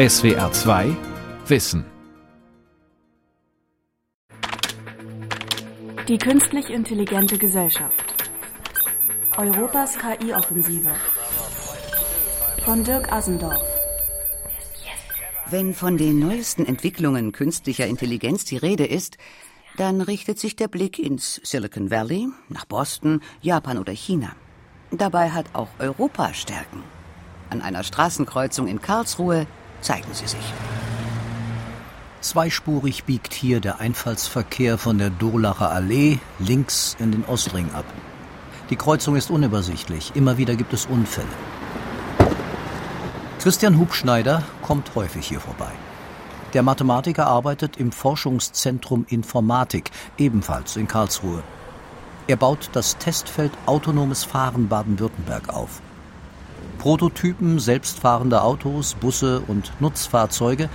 SWR 2 Wissen Die künstlich intelligente Gesellschaft. Europas KI-Offensive. Von Dirk Asendorf. Wenn von den neuesten Entwicklungen künstlicher Intelligenz die Rede ist, dann richtet sich der Blick ins Silicon Valley, nach Boston, Japan oder China. Dabei hat auch Europa Stärken. An einer Straßenkreuzung in Karlsruhe zeigen sie sich. Zweispurig biegt hier der Einfallsverkehr von der Durlacher Allee links in den Ostring ab. Die Kreuzung ist unübersichtlich, immer wieder gibt es Unfälle. Christian Hubschneider kommt häufig hier vorbei. Der Mathematiker arbeitet im Forschungszentrum Informatik, ebenfalls in Karlsruhe. Er baut das Testfeld Autonomes Fahren Baden-Württemberg auf. Prototypen selbstfahrender Autos, Busse und Nutzfahrzeuge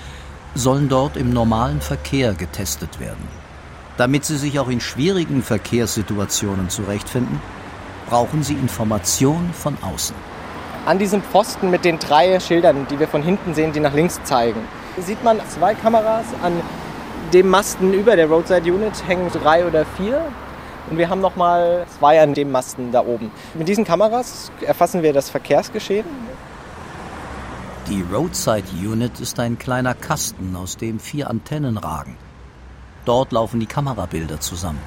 sollen dort im normalen Verkehr getestet werden. Damit sie sich auch in schwierigen Verkehrssituationen zurechtfinden, brauchen sie Information von außen. An diesem Pfosten mit den drei Schildern, die wir von hinten sehen, die nach links zeigen, sieht man zwei Kameras. An dem Masten über der Roadside Unit hängen drei oder vier. Und wir haben nochmal zwei an dem Masten da oben. Mit diesen Kameras erfassen wir das Verkehrsgeschehen die Roadside Unit ist ein kleiner Kasten, aus dem vier Antennen ragen. Dort laufen die Kamerabilder zusammen.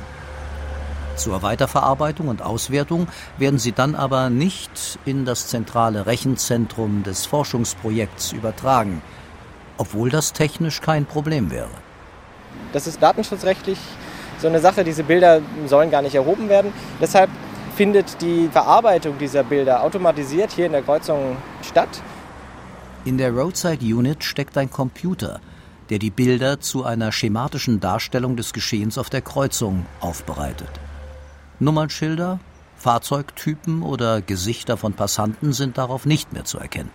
Zur Weiterverarbeitung und Auswertung werden sie dann aber nicht in das zentrale Rechenzentrum des Forschungsprojekts übertragen, obwohl das technisch kein Problem wäre. Das ist datenschutzrechtlich so eine Sache, diese Bilder sollen gar nicht erhoben werden. Deshalb findet die Verarbeitung dieser Bilder automatisiert hier in der Kreuzung statt. In der Roadside Unit steckt ein Computer, der die Bilder zu einer schematischen Darstellung des Geschehens auf der Kreuzung aufbereitet. Nummernschilder, Fahrzeugtypen oder Gesichter von Passanten sind darauf nicht mehr zu erkennen.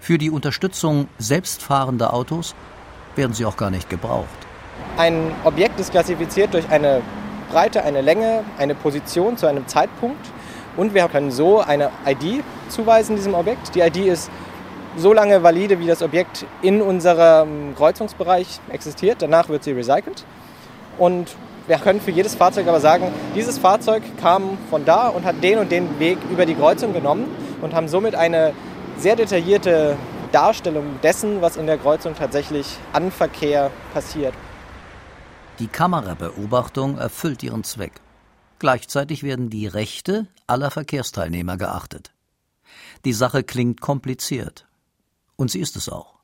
Für die Unterstützung selbstfahrender Autos werden sie auch gar nicht gebraucht. Ein Objekt ist klassifiziert durch eine Breite, eine Länge, eine Position zu einem Zeitpunkt und wir können so eine ID zuweisen diesem Objekt. Die ID ist so lange valide, wie das Objekt in unserem Kreuzungsbereich existiert. Danach wird sie recycelt. Und wir können für jedes Fahrzeug aber sagen, dieses Fahrzeug kam von da und hat den und den Weg über die Kreuzung genommen und haben somit eine sehr detaillierte Darstellung dessen, was in der Kreuzung tatsächlich an Verkehr passiert. Die Kamerabeobachtung erfüllt ihren Zweck. Gleichzeitig werden die Rechte aller Verkehrsteilnehmer geachtet. Die Sache klingt kompliziert. Und sie ist es auch.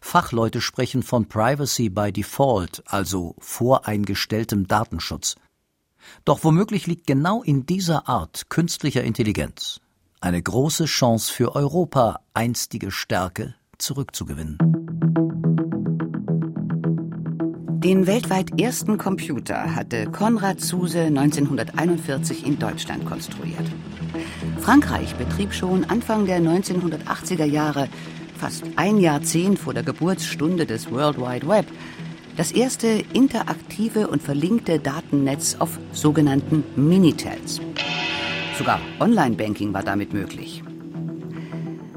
Fachleute sprechen von Privacy by Default, also voreingestelltem Datenschutz. Doch womöglich liegt genau in dieser Art künstlicher Intelligenz eine große Chance für Europa, einstige Stärke zurückzugewinnen. Den weltweit ersten Computer hatte Konrad Zuse 1941 in Deutschland konstruiert. Frankreich betrieb schon Anfang der 1980er Jahre fast ein Jahrzehnt vor der Geburtsstunde des World Wide Web, das erste interaktive und verlinkte Datennetz auf sogenannten Minitels. Sogar Online-Banking war damit möglich.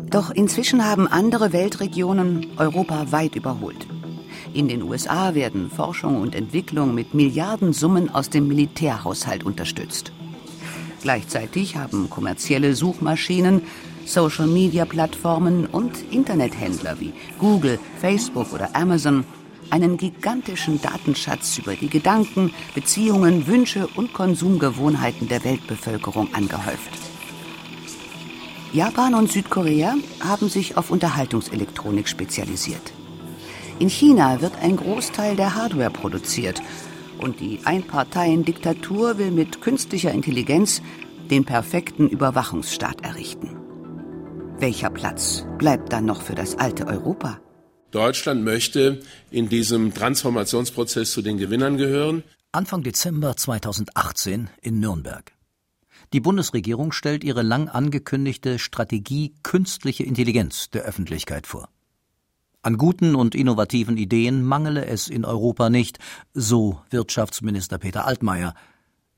Doch inzwischen haben andere Weltregionen Europa weit überholt. In den USA werden Forschung und Entwicklung mit Milliardensummen aus dem Militärhaushalt unterstützt. Gleichzeitig haben kommerzielle Suchmaschinen Social-Media-Plattformen und Internethändler wie Google, Facebook oder Amazon einen gigantischen Datenschatz über die Gedanken, Beziehungen, Wünsche und Konsumgewohnheiten der Weltbevölkerung angehäuft. Japan und Südkorea haben sich auf Unterhaltungselektronik spezialisiert. In China wird ein Großteil der Hardware produziert und die Einparteiendiktatur will mit künstlicher Intelligenz den perfekten Überwachungsstaat errichten. Welcher Platz bleibt dann noch für das alte Europa? Deutschland möchte in diesem Transformationsprozess zu den Gewinnern gehören. Anfang Dezember 2018 in Nürnberg. Die Bundesregierung stellt ihre lang angekündigte Strategie künstliche Intelligenz der Öffentlichkeit vor. An guten und innovativen Ideen mangele es in Europa nicht, so Wirtschaftsminister Peter Altmaier,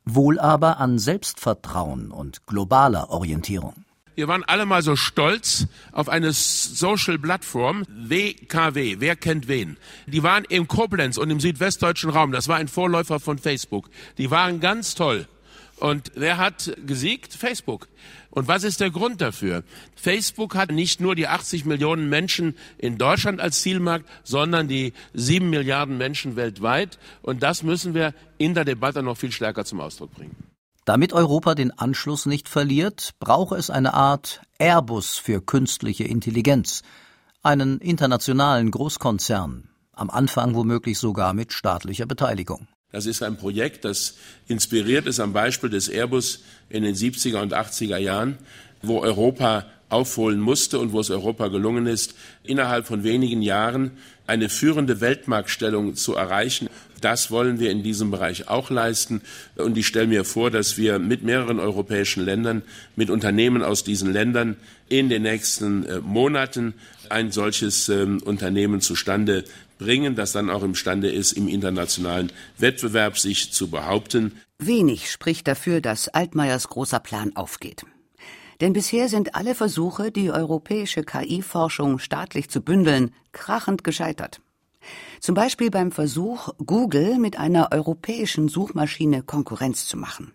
wohl aber an Selbstvertrauen und globaler Orientierung. Wir waren alle mal so stolz auf eine Social-Plattform, WKW, wer kennt wen. Die waren im Koblenz und im südwestdeutschen Raum, das war ein Vorläufer von Facebook. Die waren ganz toll. Und wer hat gesiegt? Facebook. Und was ist der Grund dafür? Facebook hat nicht nur die 80 Millionen Menschen in Deutschland als Zielmarkt, sondern die 7 Milliarden Menschen weltweit. Und das müssen wir in der Debatte noch viel stärker zum Ausdruck bringen. Damit Europa den Anschluss nicht verliert, brauche es eine Art Airbus für künstliche Intelligenz, einen internationalen Großkonzern, am Anfang womöglich sogar mit staatlicher Beteiligung. Das ist ein Projekt, das inspiriert ist am Beispiel des Airbus in den 70er und 80er Jahren, wo Europa aufholen musste und wo es Europa gelungen ist, innerhalb von wenigen Jahren eine führende Weltmarktstellung zu erreichen. Das wollen wir in diesem Bereich auch leisten. Und ich stelle mir vor, dass wir mit mehreren europäischen Ländern, mit Unternehmen aus diesen Ländern in den nächsten äh, Monaten ein solches ähm, Unternehmen zustande bringen, das dann auch imstande ist, im internationalen Wettbewerb sich zu behaupten. Wenig spricht dafür, dass Altmaiers großer Plan aufgeht. Denn bisher sind alle Versuche, die europäische KI-Forschung staatlich zu bündeln, krachend gescheitert. Zum Beispiel beim Versuch, Google mit einer europäischen Suchmaschine Konkurrenz zu machen.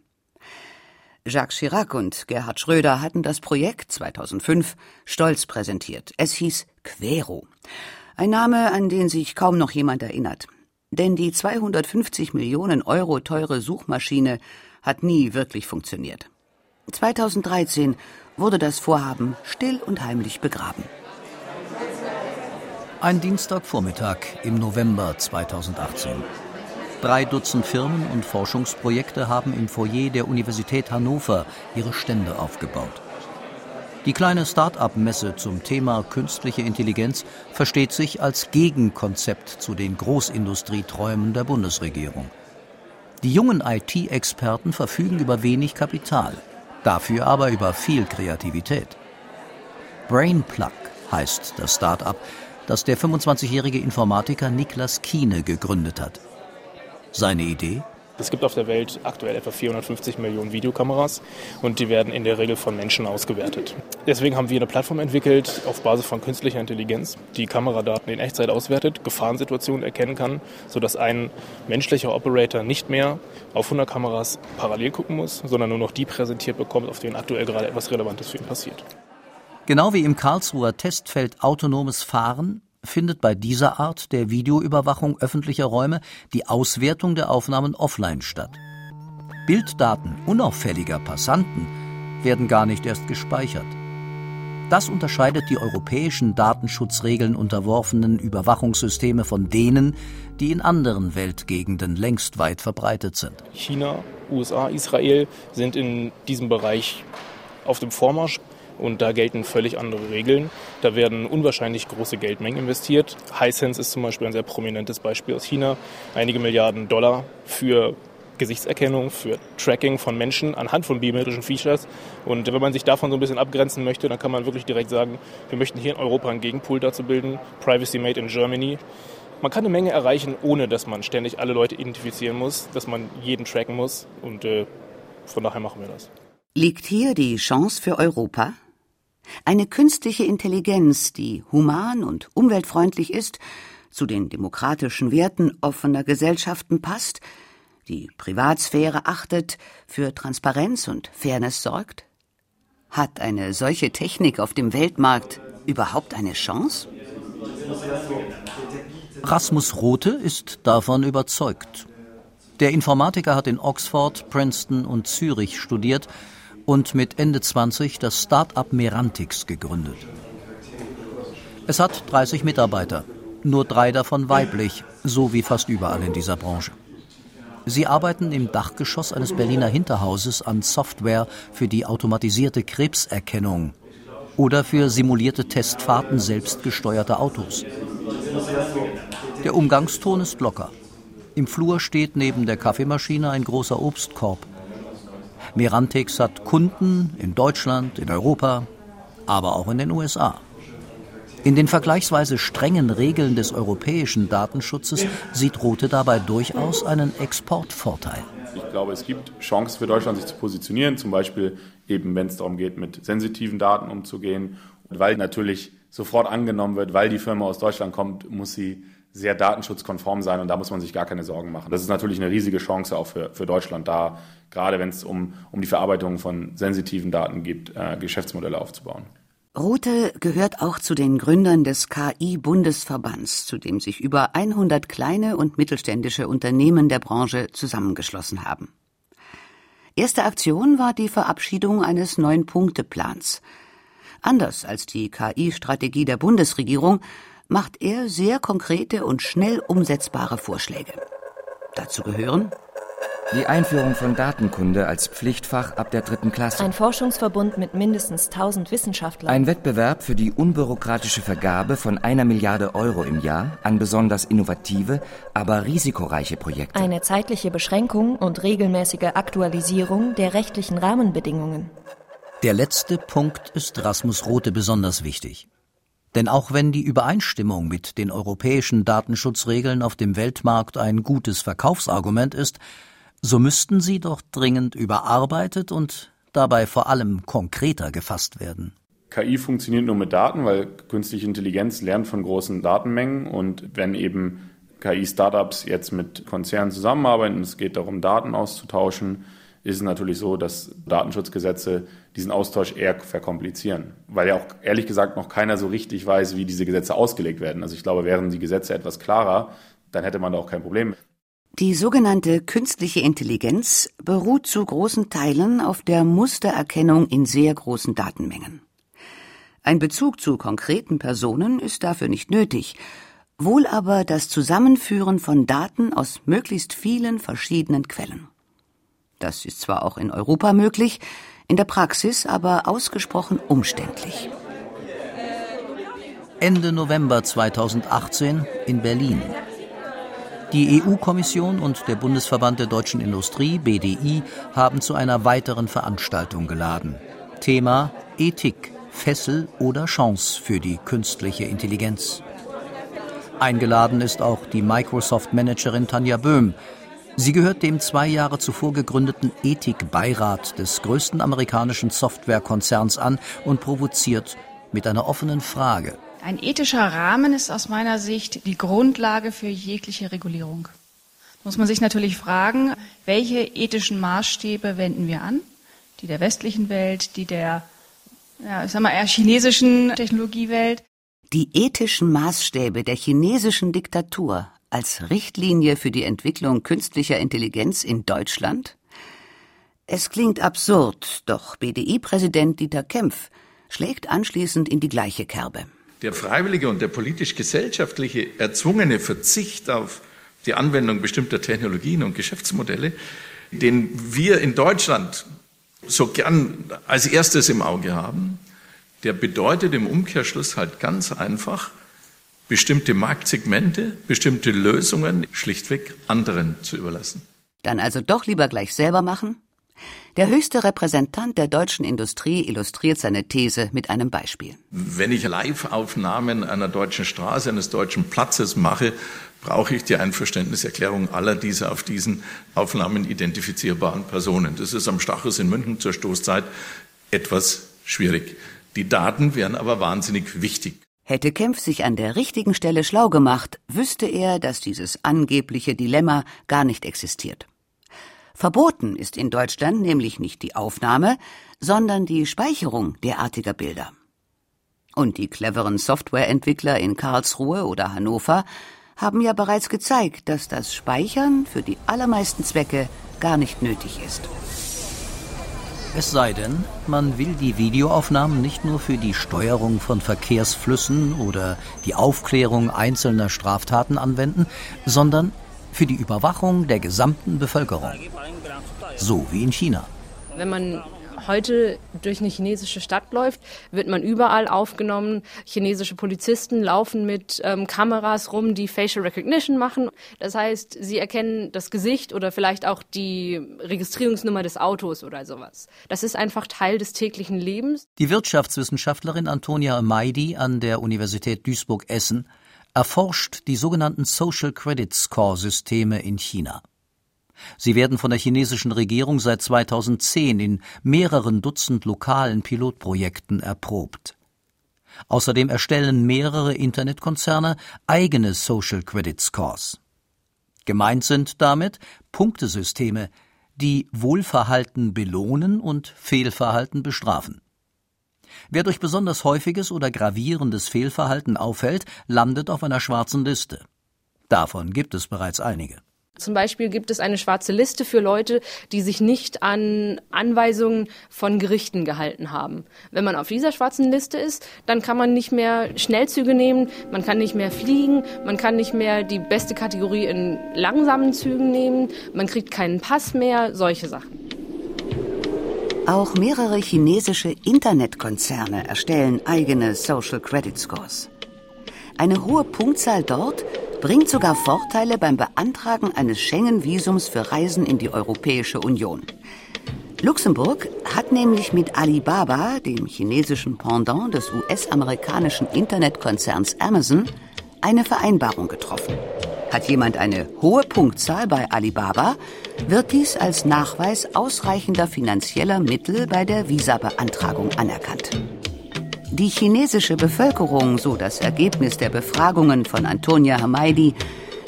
Jacques Chirac und Gerhard Schröder hatten das Projekt 2005 stolz präsentiert. Es hieß Quero. Ein Name, an den sich kaum noch jemand erinnert. Denn die 250 Millionen Euro teure Suchmaschine hat nie wirklich funktioniert. 2013 wurde das Vorhaben still und heimlich begraben. Ein Dienstagvormittag im November 2018. Drei Dutzend Firmen und Forschungsprojekte haben im Foyer der Universität Hannover ihre Stände aufgebaut. Die kleine Start-up-Messe zum Thema künstliche Intelligenz versteht sich als Gegenkonzept zu den Großindustrieträumen der Bundesregierung. Die jungen IT-Experten verfügen über wenig Kapital, dafür aber über viel Kreativität. Brainplug heißt das Start-up, das der 25-jährige Informatiker Niklas Kiene gegründet hat. Seine Idee? Es gibt auf der Welt aktuell etwa 450 Millionen Videokameras und die werden in der Regel von Menschen ausgewertet. Deswegen haben wir eine Plattform entwickelt auf Basis von künstlicher Intelligenz, die Kameradaten in Echtzeit auswertet, Gefahrensituationen erkennen kann, sodass ein menschlicher Operator nicht mehr auf 100 Kameras parallel gucken muss, sondern nur noch die präsentiert bekommt, auf denen aktuell gerade etwas Relevantes für ihn passiert. Genau wie im Karlsruher Testfeld autonomes Fahren findet bei dieser Art der Videoüberwachung öffentlicher Räume die Auswertung der Aufnahmen offline statt. Bilddaten unauffälliger Passanten werden gar nicht erst gespeichert. Das unterscheidet die europäischen Datenschutzregeln unterworfenen Überwachungssysteme von denen, die in anderen Weltgegenden längst weit verbreitet sind. China, USA, Israel sind in diesem Bereich auf dem Vormarsch. Und da gelten völlig andere Regeln. Da werden unwahrscheinlich große Geldmengen investiert. Hisense ist zum Beispiel ein sehr prominentes Beispiel aus China. Einige Milliarden Dollar für Gesichtserkennung, für Tracking von Menschen anhand von biometrischen Features. Und wenn man sich davon so ein bisschen abgrenzen möchte, dann kann man wirklich direkt sagen, wir möchten hier in Europa einen Gegenpool dazu bilden. Privacy Made in Germany. Man kann eine Menge erreichen, ohne dass man ständig alle Leute identifizieren muss, dass man jeden tracken muss. Und äh, von daher machen wir das. Liegt hier die Chance für Europa? Eine künstliche Intelligenz, die human und umweltfreundlich ist, zu den demokratischen Werten offener Gesellschaften passt, die Privatsphäre achtet, für Transparenz und Fairness sorgt? Hat eine solche Technik auf dem Weltmarkt überhaupt eine Chance? Rasmus Rothe ist davon überzeugt. Der Informatiker hat in Oxford, Princeton und Zürich studiert und mit Ende 20 das Start-up Merantix gegründet. Es hat 30 Mitarbeiter, nur drei davon weiblich, so wie fast überall in dieser Branche. Sie arbeiten im Dachgeschoss eines Berliner Hinterhauses an Software für die automatisierte Krebserkennung oder für simulierte Testfahrten selbstgesteuerter Autos. Der Umgangston ist locker. Im Flur steht neben der Kaffeemaschine ein großer Obstkorb. Merantix hat Kunden in Deutschland, in Europa, aber auch in den USA. In den vergleichsweise strengen Regeln des europäischen Datenschutzes sieht Rote dabei durchaus einen Exportvorteil. Ich glaube, es gibt Chancen für Deutschland, sich zu positionieren, zum Beispiel eben, wenn es darum geht, mit sensitiven Daten umzugehen. Und weil natürlich sofort angenommen wird, weil die Firma aus Deutschland kommt, muss sie sehr datenschutzkonform sein und da muss man sich gar keine Sorgen machen. Das ist natürlich eine riesige Chance auch für, für Deutschland da, gerade wenn es um, um die Verarbeitung von sensitiven Daten geht, äh, Geschäftsmodelle aufzubauen. Rothe gehört auch zu den Gründern des KI-Bundesverbands, zu dem sich über 100 kleine und mittelständische Unternehmen der Branche zusammengeschlossen haben. Erste Aktion war die Verabschiedung eines Neun-Punkte-Plans. Anders als die KI-Strategie der Bundesregierung macht er sehr konkrete und schnell umsetzbare Vorschläge. Dazu gehören die Einführung von Datenkunde als Pflichtfach ab der dritten Klasse. Ein Forschungsverbund mit mindestens 1000 Wissenschaftlern. Ein Wettbewerb für die unbürokratische Vergabe von einer Milliarde Euro im Jahr an besonders innovative, aber risikoreiche Projekte. Eine zeitliche Beschränkung und regelmäßige Aktualisierung der rechtlichen Rahmenbedingungen. Der letzte Punkt ist Rasmus Rote besonders wichtig. Denn auch wenn die Übereinstimmung mit den europäischen Datenschutzregeln auf dem Weltmarkt ein gutes Verkaufsargument ist, so müssten sie doch dringend überarbeitet und dabei vor allem konkreter gefasst werden. KI funktioniert nur mit Daten, weil künstliche Intelligenz lernt von großen Datenmengen und wenn eben KI-Startups jetzt mit Konzernen zusammenarbeiten es geht darum, Daten auszutauschen, ist es natürlich so, dass Datenschutzgesetze diesen Austausch eher verkomplizieren, weil ja auch ehrlich gesagt noch keiner so richtig weiß, wie diese Gesetze ausgelegt werden. Also ich glaube, wären die Gesetze etwas klarer, dann hätte man da auch kein Problem. Die sogenannte künstliche Intelligenz beruht zu großen Teilen auf der Mustererkennung in sehr großen Datenmengen. Ein Bezug zu konkreten Personen ist dafür nicht nötig, wohl aber das Zusammenführen von Daten aus möglichst vielen verschiedenen Quellen. Das ist zwar auch in Europa möglich, in der Praxis aber ausgesprochen umständlich. Ende November 2018 in Berlin. Die EU-Kommission und der Bundesverband der deutschen Industrie, BDI, haben zu einer weiteren Veranstaltung geladen. Thema Ethik, Fessel oder Chance für die künstliche Intelligenz. Eingeladen ist auch die Microsoft-Managerin Tanja Böhm. Sie gehört dem zwei Jahre zuvor gegründeten Ethikbeirat des größten amerikanischen Softwarekonzerns an und provoziert mit einer offenen Frage. Ein ethischer Rahmen ist aus meiner Sicht die Grundlage für jegliche Regulierung. Muss man sich natürlich fragen, welche ethischen Maßstäbe wenden wir an? Die der westlichen Welt, die der, ja, ich sag mal, eher chinesischen Technologiewelt? Die ethischen Maßstäbe der chinesischen Diktatur als Richtlinie für die Entwicklung künstlicher Intelligenz in Deutschland? Es klingt absurd, doch BDI-Präsident Dieter Kempf schlägt anschließend in die gleiche Kerbe der freiwillige und der politisch-gesellschaftliche erzwungene Verzicht auf die Anwendung bestimmter Technologien und Geschäftsmodelle, den wir in Deutschland so gern als erstes im Auge haben, der bedeutet im Umkehrschluss halt ganz einfach, bestimmte Marktsegmente, bestimmte Lösungen schlichtweg anderen zu überlassen. Dann also doch lieber gleich selber machen? Der höchste Repräsentant der deutschen Industrie illustriert seine These mit einem Beispiel. Wenn ich Live-Aufnahmen einer deutschen Straße, eines deutschen Platzes mache, brauche ich die Einverständniserklärung aller dieser auf diesen Aufnahmen identifizierbaren Personen. Das ist am Stachus in München zur Stoßzeit etwas schwierig. Die Daten wären aber wahnsinnig wichtig. Hätte Kempf sich an der richtigen Stelle schlau gemacht, wüsste er, dass dieses angebliche Dilemma gar nicht existiert. Verboten ist in Deutschland nämlich nicht die Aufnahme, sondern die Speicherung derartiger Bilder. Und die cleveren Softwareentwickler in Karlsruhe oder Hannover haben ja bereits gezeigt, dass das Speichern für die allermeisten Zwecke gar nicht nötig ist. Es sei denn, man will die Videoaufnahmen nicht nur für die Steuerung von Verkehrsflüssen oder die Aufklärung einzelner Straftaten anwenden, sondern für die Überwachung der gesamten Bevölkerung. So wie in China. Wenn man heute durch eine chinesische Stadt läuft, wird man überall aufgenommen. Chinesische Polizisten laufen mit ähm, Kameras rum, die Facial Recognition machen. Das heißt, sie erkennen das Gesicht oder vielleicht auch die Registrierungsnummer des Autos oder sowas. Das ist einfach Teil des täglichen Lebens. Die Wirtschaftswissenschaftlerin Antonia Maidi an der Universität Duisburg-Essen erforscht die sogenannten Social Credit Score Systeme in China. Sie werden von der chinesischen Regierung seit 2010 in mehreren Dutzend lokalen Pilotprojekten erprobt. Außerdem erstellen mehrere Internetkonzerne eigene Social Credit Scores. Gemeint sind damit Punktesysteme, die Wohlverhalten belohnen und Fehlverhalten bestrafen. Wer durch besonders häufiges oder gravierendes Fehlverhalten auffällt, landet auf einer schwarzen Liste. Davon gibt es bereits einige. Zum Beispiel gibt es eine schwarze Liste für Leute, die sich nicht an Anweisungen von Gerichten gehalten haben. Wenn man auf dieser schwarzen Liste ist, dann kann man nicht mehr Schnellzüge nehmen, man kann nicht mehr fliegen, man kann nicht mehr die beste Kategorie in langsamen Zügen nehmen, man kriegt keinen Pass mehr, solche Sachen. Auch mehrere chinesische Internetkonzerne erstellen eigene Social Credit Scores. Eine hohe Punktzahl dort bringt sogar Vorteile beim Beantragen eines Schengen-Visums für Reisen in die Europäische Union. Luxemburg hat nämlich mit Alibaba, dem chinesischen Pendant des US-amerikanischen Internetkonzerns Amazon, eine Vereinbarung getroffen. Hat jemand eine hohe Punktzahl bei Alibaba, wird dies als Nachweis ausreichender finanzieller Mittel bei der Visabeantragung anerkannt. Die chinesische Bevölkerung, so das Ergebnis der Befragungen von Antonia Hamaidi,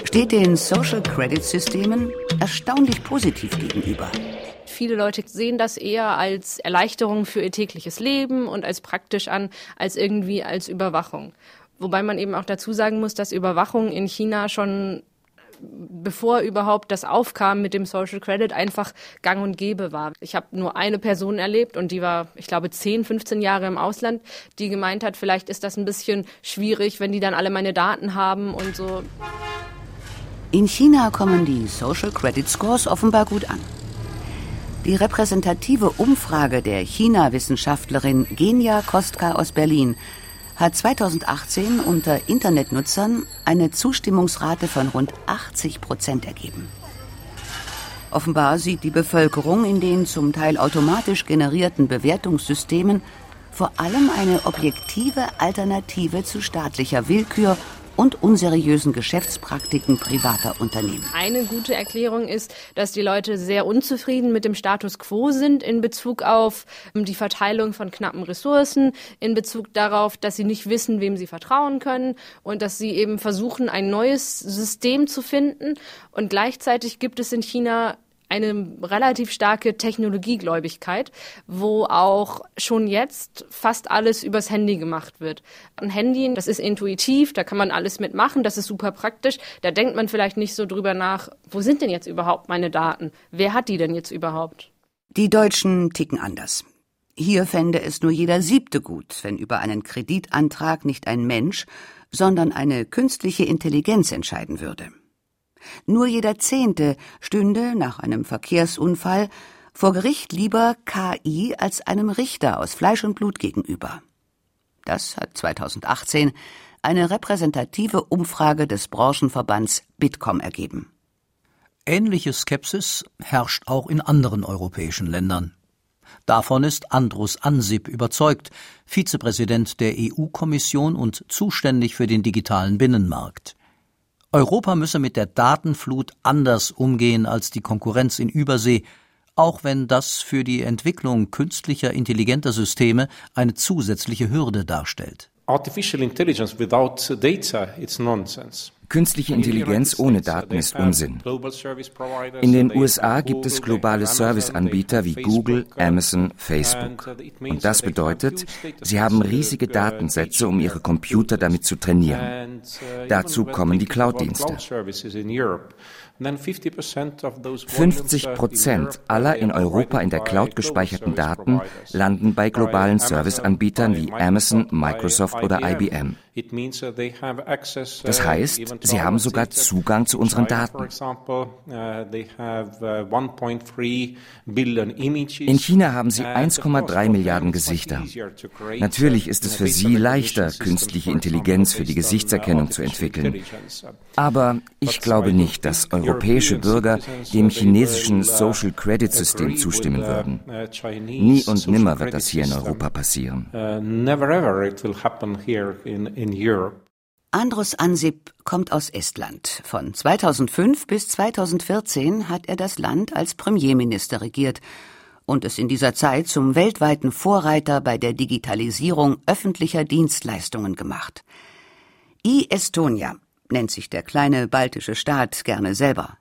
steht den Social Credit Systemen erstaunlich positiv gegenüber. Viele Leute sehen das eher als Erleichterung für ihr tägliches Leben und als praktisch an, als irgendwie als Überwachung. Wobei man eben auch dazu sagen muss, dass Überwachung in China schon bevor überhaupt das aufkam mit dem Social Credit, einfach gang und gäbe war. Ich habe nur eine Person erlebt und die war, ich glaube, 10, 15 Jahre im Ausland, die gemeint hat, vielleicht ist das ein bisschen schwierig, wenn die dann alle meine Daten haben und so. In China kommen die Social Credit Scores offenbar gut an. Die repräsentative Umfrage der China-Wissenschaftlerin Genia Kostka aus Berlin hat 2018 unter Internetnutzern eine Zustimmungsrate von rund 80 Prozent ergeben. Offenbar sieht die Bevölkerung in den zum Teil automatisch generierten Bewertungssystemen vor allem eine objektive Alternative zu staatlicher Willkür und unseriösen Geschäftspraktiken privater Unternehmen. Eine gute Erklärung ist, dass die Leute sehr unzufrieden mit dem Status quo sind in Bezug auf ähm, die Verteilung von knappen Ressourcen, in Bezug darauf, dass sie nicht wissen, wem sie vertrauen können und dass sie eben versuchen, ein neues System zu finden. Und gleichzeitig gibt es in China eine relativ starke Technologiegläubigkeit, wo auch schon jetzt fast alles übers Handy gemacht wird. Ein Handy, das ist intuitiv, da kann man alles mitmachen, das ist super praktisch. Da denkt man vielleicht nicht so drüber nach, wo sind denn jetzt überhaupt meine Daten? Wer hat die denn jetzt überhaupt? Die Deutschen ticken anders. Hier fände es nur jeder Siebte gut, wenn über einen Kreditantrag nicht ein Mensch, sondern eine künstliche Intelligenz entscheiden würde. Nur jeder Zehnte stünde nach einem Verkehrsunfall vor Gericht lieber KI als einem Richter aus Fleisch und Blut gegenüber. Das hat 2018 eine repräsentative Umfrage des Branchenverbands Bitkom ergeben. Ähnliche Skepsis herrscht auch in anderen europäischen Ländern. Davon ist Andrus Ansip überzeugt, Vizepräsident der EU-Kommission und zuständig für den digitalen Binnenmarkt. Europa müsse mit der Datenflut anders umgehen als die Konkurrenz in Übersee, auch wenn das für die Entwicklung künstlicher intelligenter Systeme eine zusätzliche Hürde darstellt. Artificial intelligence without data, it's nonsense. Künstliche Intelligenz ohne Daten ist Unsinn. In den USA gibt es globale Serviceanbieter wie Google, Amazon, Facebook. Und das bedeutet, sie haben riesige Datensätze, um ihre Computer damit zu trainieren. Dazu kommen die Cloud-Dienste. 50 Prozent aller in Europa in der Cloud gespeicherten Daten landen bei globalen Serviceanbietern wie Amazon, Microsoft oder IBM. Das heißt, sie haben sogar Zugang zu unseren Daten. In China haben sie 1,3 Milliarden Gesichter. Natürlich ist es für sie leichter, künstliche Intelligenz für die Gesichtserkennung zu entwickeln. Aber ich glaube nicht, dass europäische Bürger dem chinesischen Social Credit System zustimmen würden. Nie und nimmer wird das hier in Europa passieren. Andrus Ansip kommt aus Estland. Von 2005 bis 2014 hat er das Land als Premierminister regiert und es in dieser Zeit zum weltweiten Vorreiter bei der Digitalisierung öffentlicher Dienstleistungen gemacht. I-Estonia nennt sich der kleine baltische Staat gerne selber.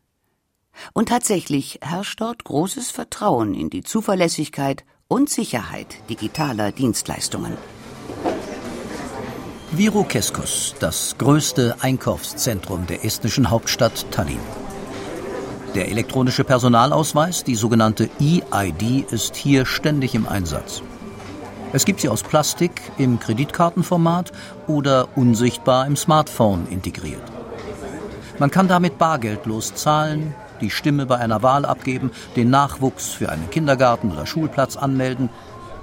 Und tatsächlich herrscht dort großes Vertrauen in die Zuverlässigkeit und Sicherheit digitaler Dienstleistungen. Virukeskus, das größte Einkaufszentrum der estnischen Hauptstadt Tallinn. Der elektronische Personalausweis, die sogenannte E-ID, ist hier ständig im Einsatz. Es gibt sie aus Plastik im Kreditkartenformat oder unsichtbar im Smartphone integriert. Man kann damit bargeldlos zahlen, die Stimme bei einer Wahl abgeben, den Nachwuchs für einen Kindergarten oder Schulplatz anmelden,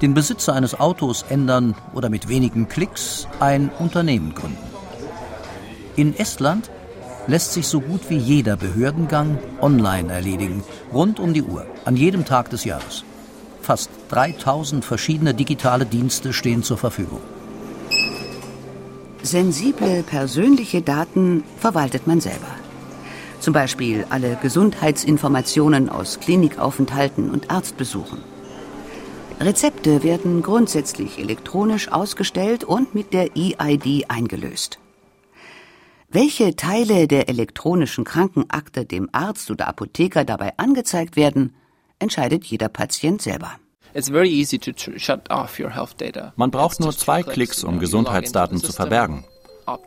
den Besitzer eines Autos ändern oder mit wenigen Klicks ein Unternehmen gründen. In Estland lässt sich so gut wie jeder Behördengang online erledigen, rund um die Uhr, an jedem Tag des Jahres. Fast 3000 verschiedene digitale Dienste stehen zur Verfügung. Sensible persönliche Daten verwaltet man selber. Zum Beispiel alle Gesundheitsinformationen aus Klinikaufenthalten und Arztbesuchen. Rezepte werden grundsätzlich elektronisch ausgestellt und mit der EID eingelöst. Welche Teile der elektronischen Krankenakte dem Arzt oder Apotheker dabei angezeigt werden, entscheidet jeder Patient selber. Man braucht nur zwei Klicks, um Gesundheitsdaten zu verbergen.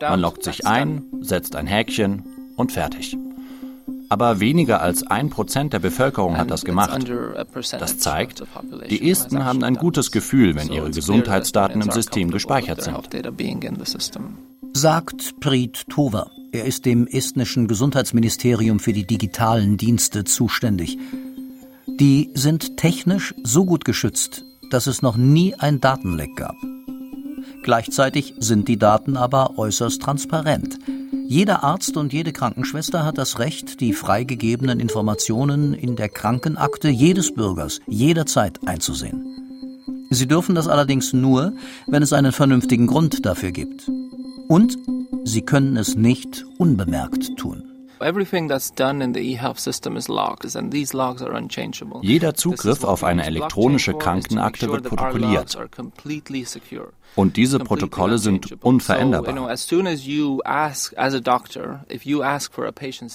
Man loggt sich ein, setzt ein Häkchen und fertig. Aber weniger als ein Prozent der Bevölkerung hat das gemacht. Das zeigt, die Esten haben ein gutes Gefühl, wenn ihre Gesundheitsdaten im System gespeichert sind. Sagt Preet Tova. Er ist dem estnischen Gesundheitsministerium für die digitalen Dienste zuständig. Die sind technisch so gut geschützt, dass es noch nie ein Datenleck gab. Gleichzeitig sind die Daten aber äußerst transparent. Jeder Arzt und jede Krankenschwester hat das Recht, die freigegebenen Informationen in der Krankenakte jedes Bürgers jederzeit einzusehen. Sie dürfen das allerdings nur, wenn es einen vernünftigen Grund dafür gibt. Und sie können es nicht unbemerkt tun. Jeder Zugriff auf eine elektronische Krankenakte wird protokolliert. Und diese Protokolle sind unveränderbar.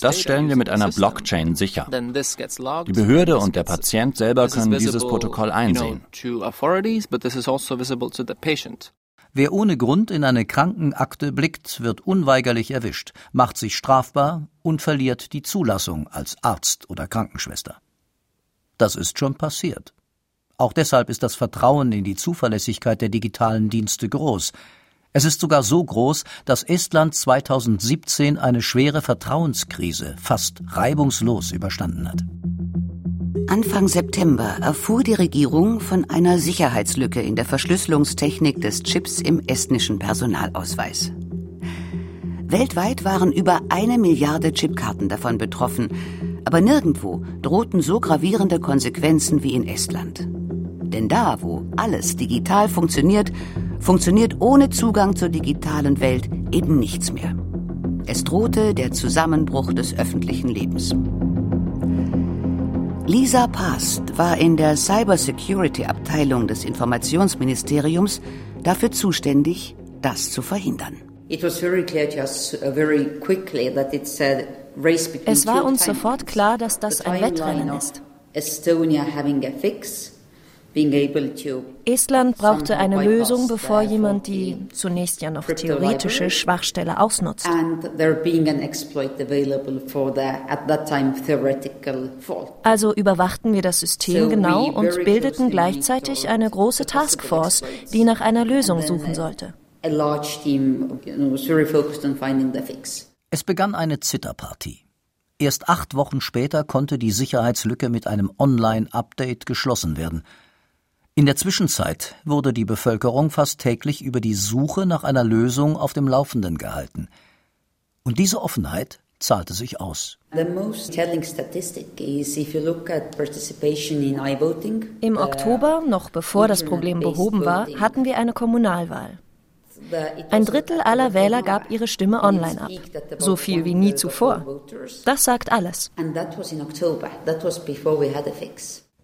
Das stellen wir mit einer Blockchain sicher. Die Behörde und der Patient selber können dieses Protokoll einsehen. Wer ohne Grund in eine Krankenakte blickt, wird unweigerlich erwischt, macht sich strafbar und verliert die Zulassung als Arzt oder Krankenschwester. Das ist schon passiert. Auch deshalb ist das Vertrauen in die Zuverlässigkeit der digitalen Dienste groß. Es ist sogar so groß, dass Estland 2017 eine schwere Vertrauenskrise fast reibungslos überstanden hat. Anfang September erfuhr die Regierung von einer Sicherheitslücke in der Verschlüsselungstechnik des Chips im estnischen Personalausweis. Weltweit waren über eine Milliarde Chipkarten davon betroffen, aber nirgendwo drohten so gravierende Konsequenzen wie in Estland. Denn da, wo alles digital funktioniert, funktioniert ohne Zugang zur digitalen Welt eben nichts mehr. Es drohte der Zusammenbruch des öffentlichen Lebens. Lisa Past war in der Cybersecurity-Abteilung des Informationsministeriums dafür zuständig, das zu verhindern. Uh, es war uns sofort klar, dass das ein Wettrennen ist. Estland brauchte eine Lösung, bevor jemand die zunächst ja noch theoretische Schwachstelle ausnutzt. Also überwachten wir das System genau und bildeten gleichzeitig eine große Taskforce, die nach einer Lösung suchen sollte. Es begann eine Zitterpartie. Erst acht Wochen später konnte die Sicherheitslücke mit einem Online-Update geschlossen werden – in der Zwischenzeit wurde die Bevölkerung fast täglich über die Suche nach einer Lösung auf dem Laufenden gehalten. Und diese Offenheit zahlte sich aus. Im Oktober, noch bevor das Problem behoben war, hatten wir eine Kommunalwahl. Ein Drittel aller Wähler gab ihre Stimme online ab. So viel wie nie zuvor. Das sagt alles.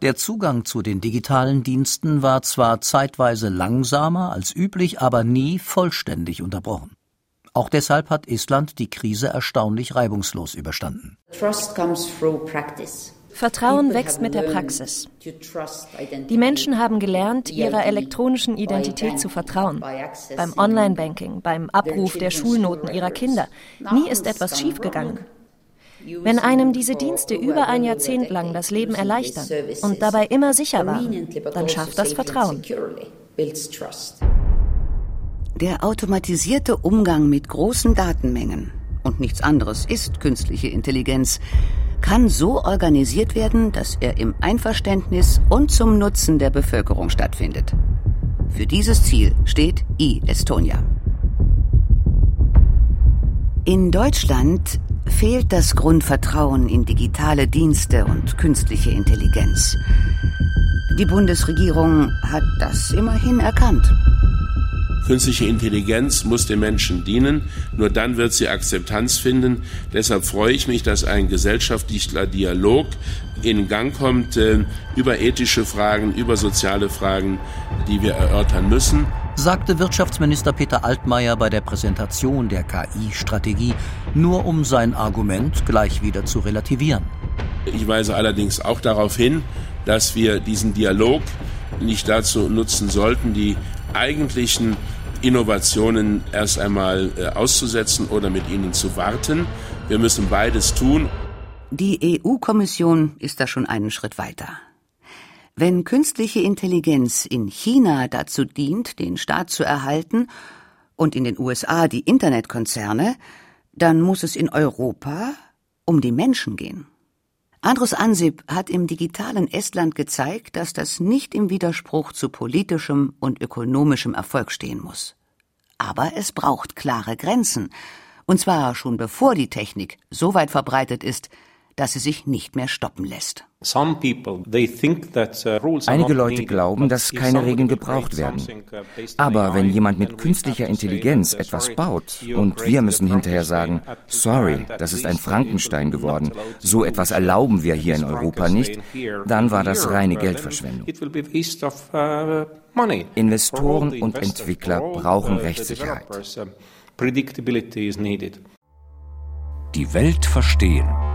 Der Zugang zu den digitalen Diensten war zwar zeitweise langsamer als üblich, aber nie vollständig unterbrochen. Auch deshalb hat Island die Krise erstaunlich reibungslos überstanden. Vertrauen wächst mit der Praxis. Die Menschen haben gelernt, ihrer elektronischen Identität zu vertrauen. Beim Online-Banking, beim Abruf der Schulnoten ihrer Kinder. Nie ist etwas schiefgegangen. Wenn einem diese Dienste über ein Jahrzehnt lang das Leben erleichtern und dabei immer sicher waren, dann schafft das Vertrauen. Der automatisierte Umgang mit großen Datenmengen und nichts anderes ist künstliche Intelligenz kann so organisiert werden, dass er im Einverständnis und zum Nutzen der Bevölkerung stattfindet. Für dieses Ziel steht e-Estonia. In Deutschland fehlt das Grundvertrauen in digitale Dienste und künstliche Intelligenz. Die Bundesregierung hat das immerhin erkannt. Künstliche Intelligenz muss den Menschen dienen, nur dann wird sie Akzeptanz finden. Deshalb freue ich mich, dass ein gesellschaftlicher Dialog in Gang kommt äh, über ethische Fragen, über soziale Fragen, die wir erörtern müssen sagte Wirtschaftsminister Peter Altmaier bei der Präsentation der KI-Strategie, nur um sein Argument gleich wieder zu relativieren. Ich weise allerdings auch darauf hin, dass wir diesen Dialog nicht dazu nutzen sollten, die eigentlichen Innovationen erst einmal äh, auszusetzen oder mit ihnen zu warten. Wir müssen beides tun. Die EU-Kommission ist da schon einen Schritt weiter. Wenn künstliche Intelligenz in China dazu dient, den Staat zu erhalten und in den USA die Internetkonzerne, dann muss es in Europa um die Menschen gehen. Andrus Ansip hat im digitalen Estland gezeigt, dass das nicht im Widerspruch zu politischem und ökonomischem Erfolg stehen muss. Aber es braucht klare Grenzen, und zwar schon bevor die Technik so weit verbreitet ist, dass sie sich nicht mehr stoppen lässt. Uh, Einige Leute glauben, dass keine Regeln gebraucht werden. Uh, Aber wenn jemand mit künstlicher Intelligenz etwas baut und wir müssen hinterher sagen, sorry, das ist ein Frankenstein geworden, so etwas erlauben wir hier in Europa nicht, dann war das reine Geldverschwendung. Uh, Investoren und Entwickler brauchen Rechtssicherheit. Die Welt verstehen.